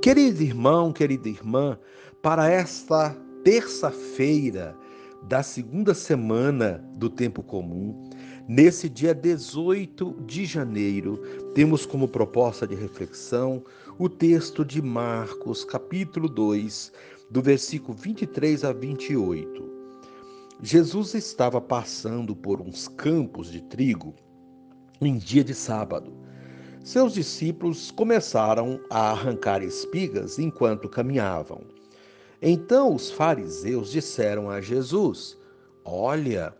Querido irmão, querida irmã, para esta terça-feira da segunda semana do tempo comum, nesse dia 18 de janeiro, temos como proposta de reflexão o texto de Marcos, capítulo 2, do versículo 23 a 28. Jesus estava passando por uns campos de trigo em dia de sábado seus discípulos começaram a arrancar espigas enquanto caminhavam. Então os fariseus disseram a Jesus: Olha,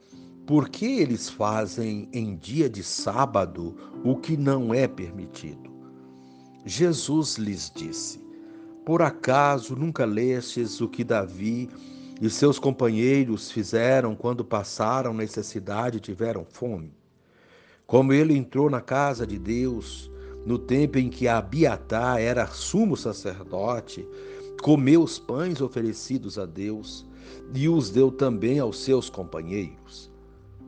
por que eles fazem em dia de sábado o que não é permitido? Jesus lhes disse: Por acaso nunca lestes o que Davi e seus companheiros fizeram quando passaram necessidade e tiveram fome? Como ele entrou na casa de Deus, no tempo em que Abiatar era sumo sacerdote, comeu os pães oferecidos a Deus e os deu também aos seus companheiros.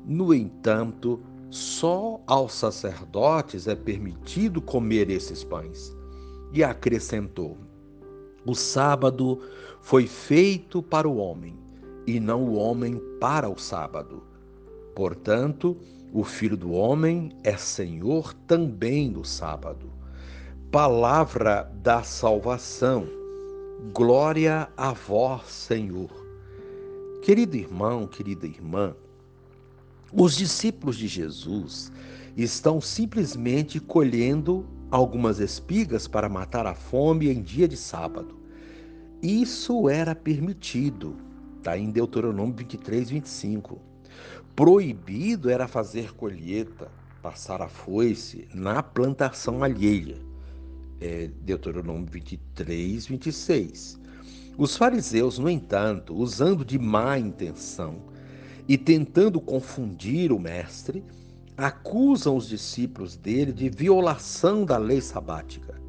No entanto, só aos sacerdotes é permitido comer esses pães. E acrescentou: O sábado foi feito para o homem, e não o homem para o sábado. Portanto, o Filho do Homem é Senhor também do sábado. Palavra da salvação. Glória a vós, Senhor. Querido irmão, querida irmã, os discípulos de Jesus estão simplesmente colhendo algumas espigas para matar a fome em dia de sábado. Isso era permitido, está em Deuteronômio 23, 25. Proibido era fazer colheita, passar a foice na plantação alheia. É Deuteronômio 23, 26. Os fariseus, no entanto, usando de má intenção e tentando confundir o mestre, acusam os discípulos dele de violação da lei sabática.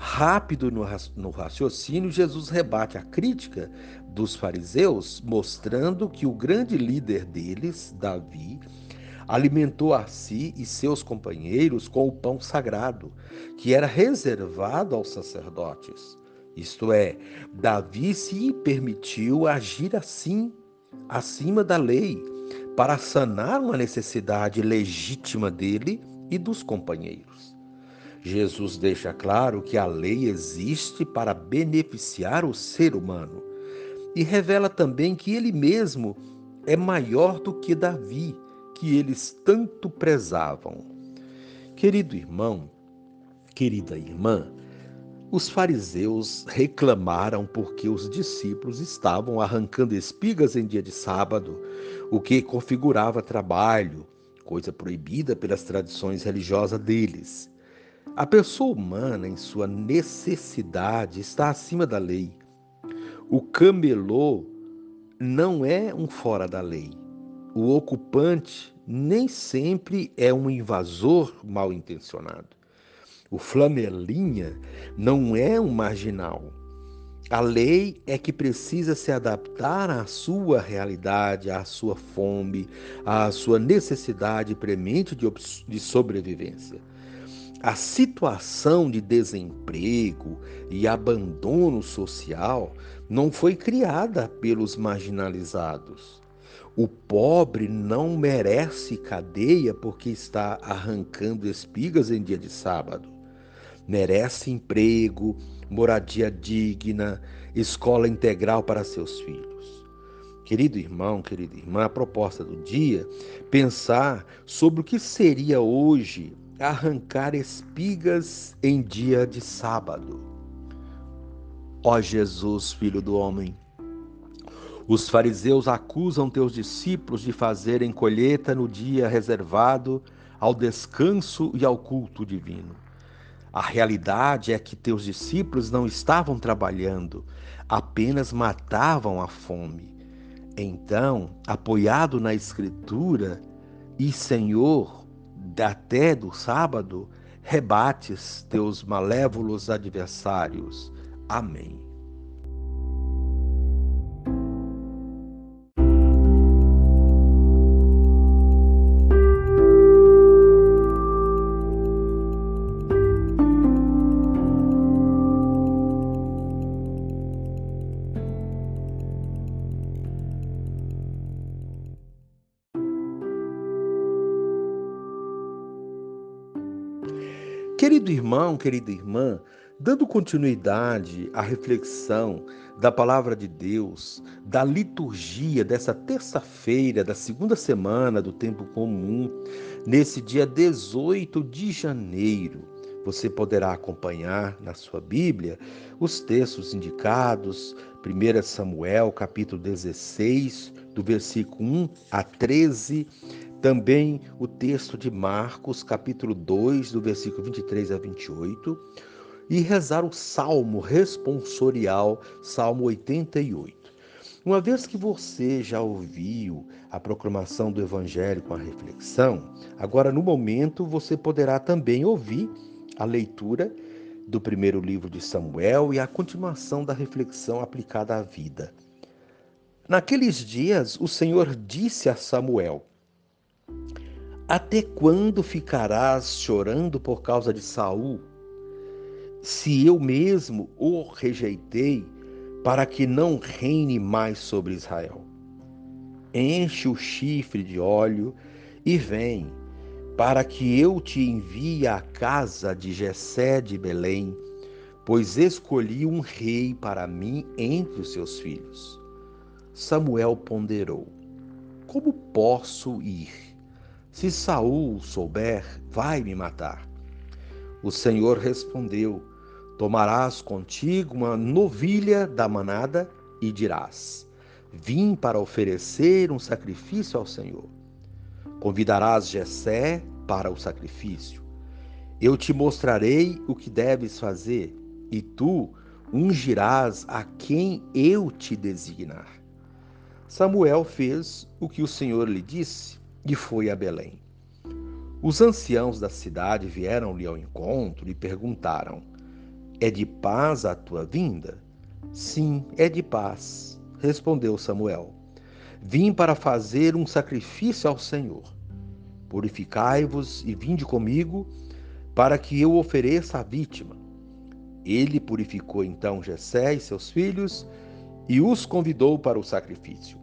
Rápido no raciocínio, Jesus rebate a crítica dos fariseus, mostrando que o grande líder deles, Davi, alimentou a si e seus companheiros com o pão sagrado, que era reservado aos sacerdotes. Isto é, Davi se permitiu agir assim, acima da lei, para sanar uma necessidade legítima dele e dos companheiros. Jesus deixa claro que a lei existe para beneficiar o ser humano e revela também que ele mesmo é maior do que Davi, que eles tanto prezavam. Querido irmão, querida irmã, os fariseus reclamaram porque os discípulos estavam arrancando espigas em dia de sábado, o que configurava trabalho, coisa proibida pelas tradições religiosas deles. A pessoa humana, em sua necessidade, está acima da lei. O camelô não é um fora da lei. O ocupante nem sempre é um invasor mal intencionado. O flanelinha não é um marginal. A lei é que precisa se adaptar à sua realidade, à sua fome, à sua necessidade premente de sobrevivência. A situação de desemprego e abandono social não foi criada pelos marginalizados. O pobre não merece cadeia porque está arrancando espigas em dia de sábado. Merece emprego, moradia digna, escola integral para seus filhos. Querido irmão, querida irmã, a proposta do dia pensar sobre o que seria hoje arrancar espigas em dia de sábado. Ó Jesus, filho do homem, os fariseus acusam teus discípulos de fazerem colheita no dia reservado ao descanso e ao culto divino. A realidade é que teus discípulos não estavam trabalhando, apenas matavam a fome. Então, apoiado na Escritura e Senhor, até do sábado, rebates teus malévolos adversários. Amém. Irmão, querida irmã, dando continuidade à reflexão da palavra de Deus, da liturgia dessa terça-feira, da segunda semana do tempo comum, nesse dia 18 de janeiro, você poderá acompanhar na sua Bíblia os textos indicados, 1 Samuel, capítulo 16, do versículo 1 a 13, também o texto de Marcos, capítulo 2, do versículo 23 a 28, e rezar o salmo responsorial, Salmo 88. Uma vez que você já ouviu a proclamação do Evangelho com a reflexão, agora no momento você poderá também ouvir a leitura do primeiro livro de Samuel e a continuação da reflexão aplicada à vida. Naqueles dias, o Senhor disse a Samuel: até quando ficarás chorando por causa de Saul? Se eu mesmo o rejeitei para que não reine mais sobre Israel. Enche o chifre de óleo e vem, para que eu te envie à casa de Jessé de Belém, pois escolhi um rei para mim entre os seus filhos. Samuel ponderou: Como posso ir? Se Saul souber, vai me matar. O Senhor respondeu: Tomarás contigo uma novilha da manada e dirás: Vim para oferecer um sacrifício ao Senhor. Convidarás Jessé para o sacrifício. Eu te mostrarei o que deves fazer, e tu ungirás a quem eu te designar. Samuel fez o que o Senhor lhe disse e foi a Belém. Os anciãos da cidade vieram-lhe ao encontro e perguntaram: É de paz a tua vinda? Sim, é de paz, respondeu Samuel. Vim para fazer um sacrifício ao Senhor. Purificai-vos e vinde comigo, para que eu ofereça a vítima. Ele purificou então Jessé e seus filhos e os convidou para o sacrifício.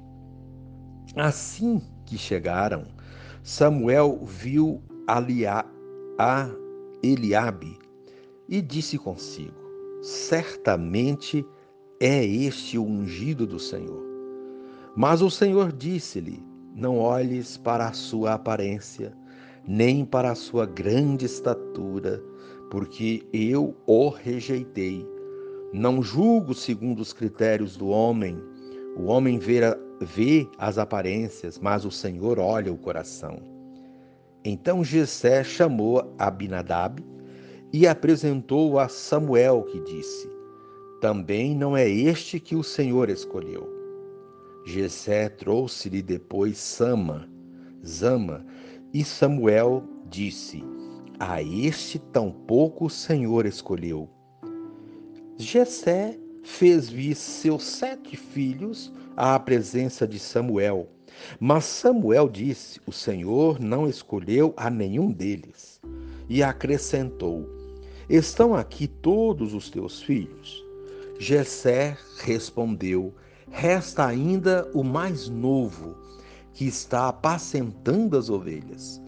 Assim que chegaram, Samuel viu Alia, a Eliabe e disse consigo: Certamente é este o ungido do Senhor. Mas o Senhor disse-lhe: Não olhes para a sua aparência, nem para a sua grande estatura, porque eu o rejeitei. Não julgo segundo os critérios do homem. O homem vê vê as aparências, mas o Senhor olha o coração. Então Jessé chamou Abinadab e apresentou a Samuel, que disse: Também não é este que o Senhor escolheu. Jessé trouxe-lhe depois Sama, Zama, e Samuel disse: A este tampouco o Senhor escolheu. Jessé fez vir seus sete filhos à presença de Samuel. Mas Samuel disse: O Senhor não escolheu a nenhum deles. E acrescentou: Estão aqui todos os teus filhos? Jessé respondeu: Resta ainda o mais novo, que está apacentando as ovelhas.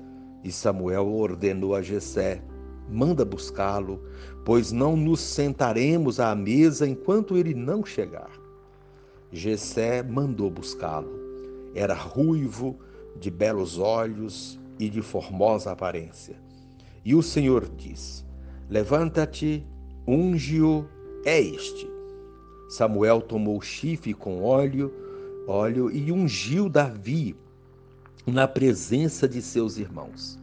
E Samuel ordenou a Jessé: Manda buscá-lo, pois não nos sentaremos à mesa enquanto ele não chegar. Jessé mandou buscá-lo. Era ruivo, de belos olhos e de formosa aparência. E o Senhor disse: Levanta-te, unge-o, é este. Samuel tomou o chifre com óleo, óleo e ungiu Davi na presença de seus irmãos.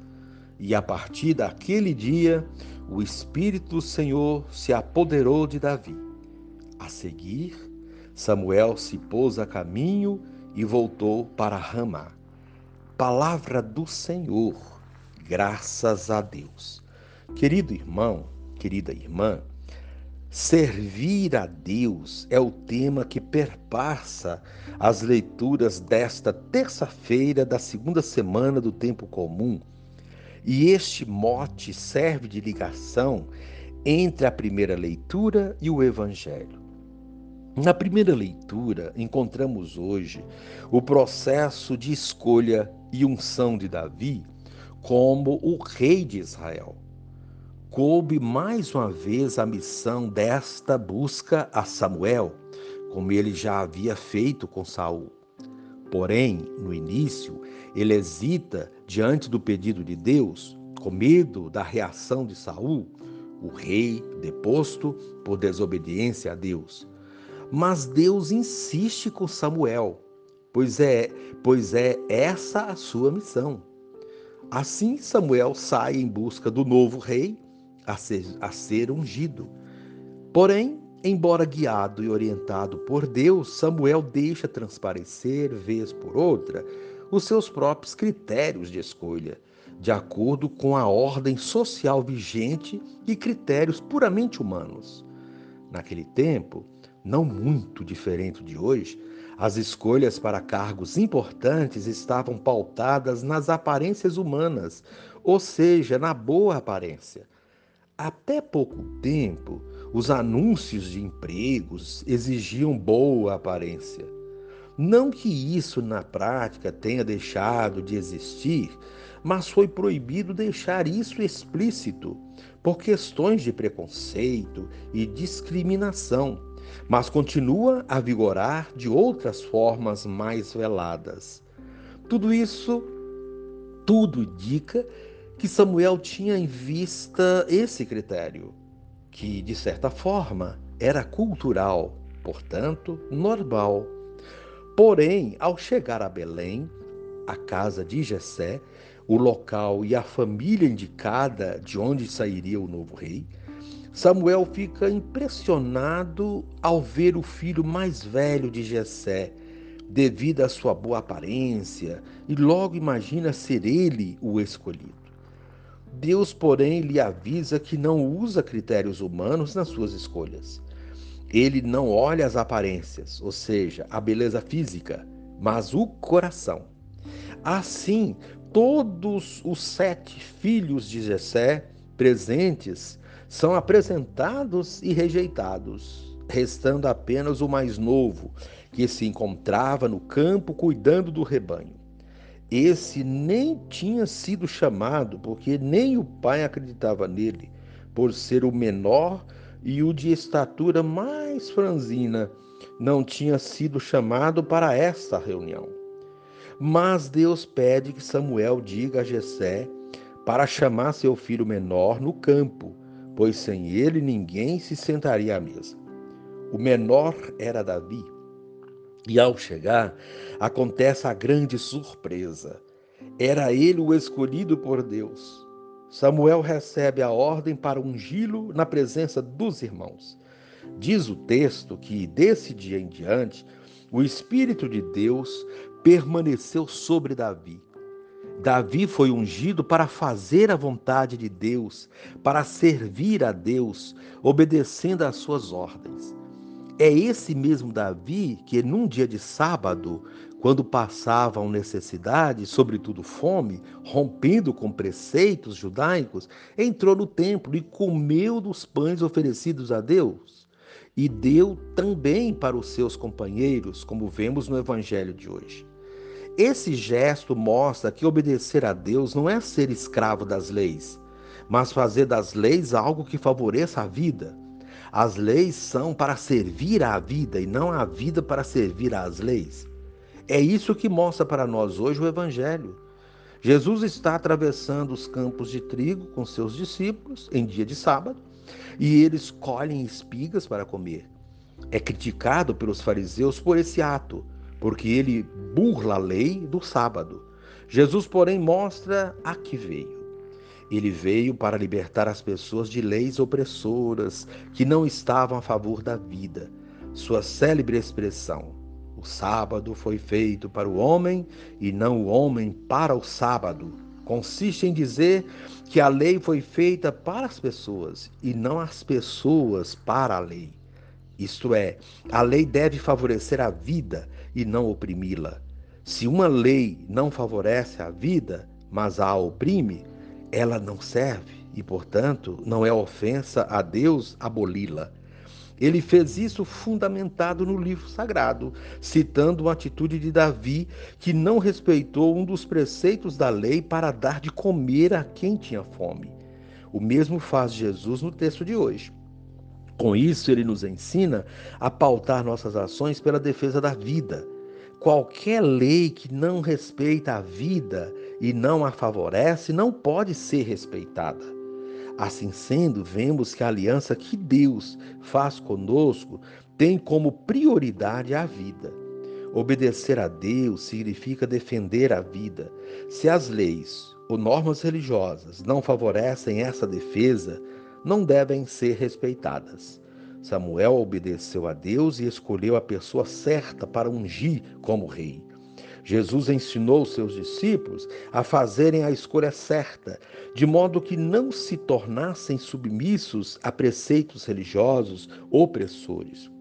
E a partir daquele dia, o Espírito do Senhor se apoderou de Davi. A seguir, Samuel se pôs a caminho e voltou para Ramá. Palavra do Senhor, graças a Deus. Querido irmão, querida irmã, servir a Deus é o tema que perpassa as leituras desta terça-feira da segunda semana do tempo comum. E este mote serve de ligação entre a primeira leitura e o Evangelho. Na primeira leitura, encontramos hoje o processo de escolha e unção de Davi como o rei de Israel. coube mais uma vez a missão desta busca a Samuel, como ele já havia feito com Saul. Porém, no início, ele hesita diante do pedido de Deus, com medo da reação de Saul, o rei deposto por desobediência a Deus. Mas Deus insiste com Samuel, pois é, pois é essa a sua missão. Assim Samuel sai em busca do novo rei a ser, a ser ungido. Porém, embora guiado e orientado por Deus, Samuel deixa transparecer, vez por outra, os seus próprios critérios de escolha, de acordo com a ordem social vigente e critérios puramente humanos. Naquele tempo, não muito diferente de hoje, as escolhas para cargos importantes estavam pautadas nas aparências humanas, ou seja, na boa aparência. Até pouco tempo, os anúncios de empregos exigiam boa aparência. Não que isso na prática tenha deixado de existir, mas foi proibido deixar isso explícito por questões de preconceito e discriminação, mas continua a vigorar de outras formas mais veladas. Tudo isso, tudo indica que Samuel tinha em vista esse critério, que de certa forma era cultural, portanto, normal Porém, ao chegar a Belém, a casa de Jessé, o local e a família indicada de onde sairia o novo rei, Samuel fica impressionado ao ver o filho mais velho de Jessé, devido à sua boa aparência, e logo imagina ser ele o escolhido. Deus, porém, lhe avisa que não usa critérios humanos nas suas escolhas. Ele não olha as aparências, ou seja, a beleza física, mas o coração. Assim, todos os sete filhos de Jessé presentes são apresentados e rejeitados, restando apenas o mais novo, que se encontrava no campo cuidando do rebanho. Esse nem tinha sido chamado, porque nem o pai acreditava nele, por ser o menor e o de estatura mais franzina não tinha sido chamado para esta reunião. Mas Deus pede que Samuel diga a Jessé para chamar seu filho menor no campo, pois sem ele ninguém se sentaria à mesa. O menor era Davi. E ao chegar, acontece a grande surpresa. Era ele o escolhido por Deus. Samuel recebe a ordem para ungí-lo na presença dos irmãos. Diz o texto que, desse dia em diante, o Espírito de Deus permaneceu sobre Davi. Davi foi ungido para fazer a vontade de Deus, para servir a Deus, obedecendo às suas ordens. É esse mesmo Davi que, num dia de sábado, quando passavam necessidade, sobretudo fome, rompendo com preceitos judaicos, entrou no templo e comeu dos pães oferecidos a Deus. E deu também para os seus companheiros, como vemos no evangelho de hoje. Esse gesto mostra que obedecer a Deus não é ser escravo das leis, mas fazer das leis algo que favoreça a vida. As leis são para servir à vida e não a vida para servir às leis. É isso que mostra para nós hoje o Evangelho. Jesus está atravessando os campos de trigo com seus discípulos em dia de sábado e eles colhem espigas para comer. É criticado pelos fariseus por esse ato, porque ele burla a lei do sábado. Jesus, porém, mostra a que veio. Ele veio para libertar as pessoas de leis opressoras que não estavam a favor da vida. Sua célebre expressão: o sábado foi feito para o homem e não o homem para o sábado. Consiste em dizer que a lei foi feita para as pessoas e não as pessoas para a lei. Isto é, a lei deve favorecer a vida e não oprimi-la. Se uma lei não favorece a vida, mas a oprime, ela não serve e, portanto, não é ofensa a Deus aboli-la. Ele fez isso fundamentado no livro sagrado, citando uma atitude de Davi que não respeitou um dos preceitos da lei para dar de comer a quem tinha fome. O mesmo faz Jesus no texto de hoje. Com isso, ele nos ensina a pautar nossas ações pela defesa da vida. Qualquer lei que não respeita a vida e não a favorece não pode ser respeitada. Assim sendo, vemos que a aliança que Deus faz conosco tem como prioridade a vida. Obedecer a Deus significa defender a vida. Se as leis ou normas religiosas não favorecem essa defesa, não devem ser respeitadas. Samuel obedeceu a Deus e escolheu a pessoa certa para ungir como rei. Jesus ensinou seus discípulos a fazerem a escolha certa, de modo que não se tornassem submissos a preceitos religiosos opressores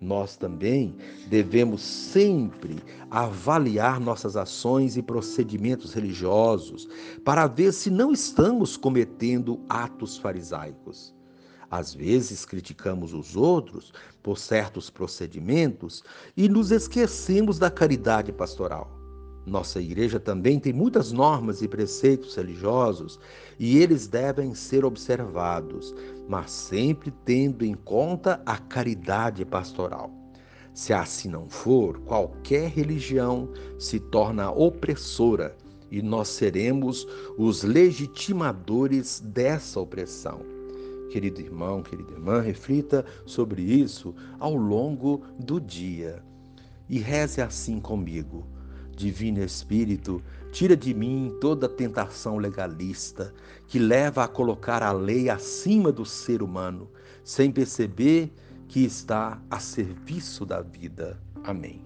nós também devemos sempre avaliar nossas ações e procedimentos religiosos para ver se não estamos cometendo atos farisaicos. Às vezes criticamos os outros por certos procedimentos e nos esquecemos da caridade pastoral. Nossa igreja também tem muitas normas e preceitos religiosos e eles devem ser observados, mas sempre tendo em conta a caridade pastoral. Se assim não for, qualquer religião se torna opressora e nós seremos os legitimadores dessa opressão. Querido irmão, querida irmã, reflita sobre isso ao longo do dia e reze assim comigo. Divino Espírito, tira de mim toda tentação legalista que leva a colocar a lei acima do ser humano, sem perceber que está a serviço da vida. Amém.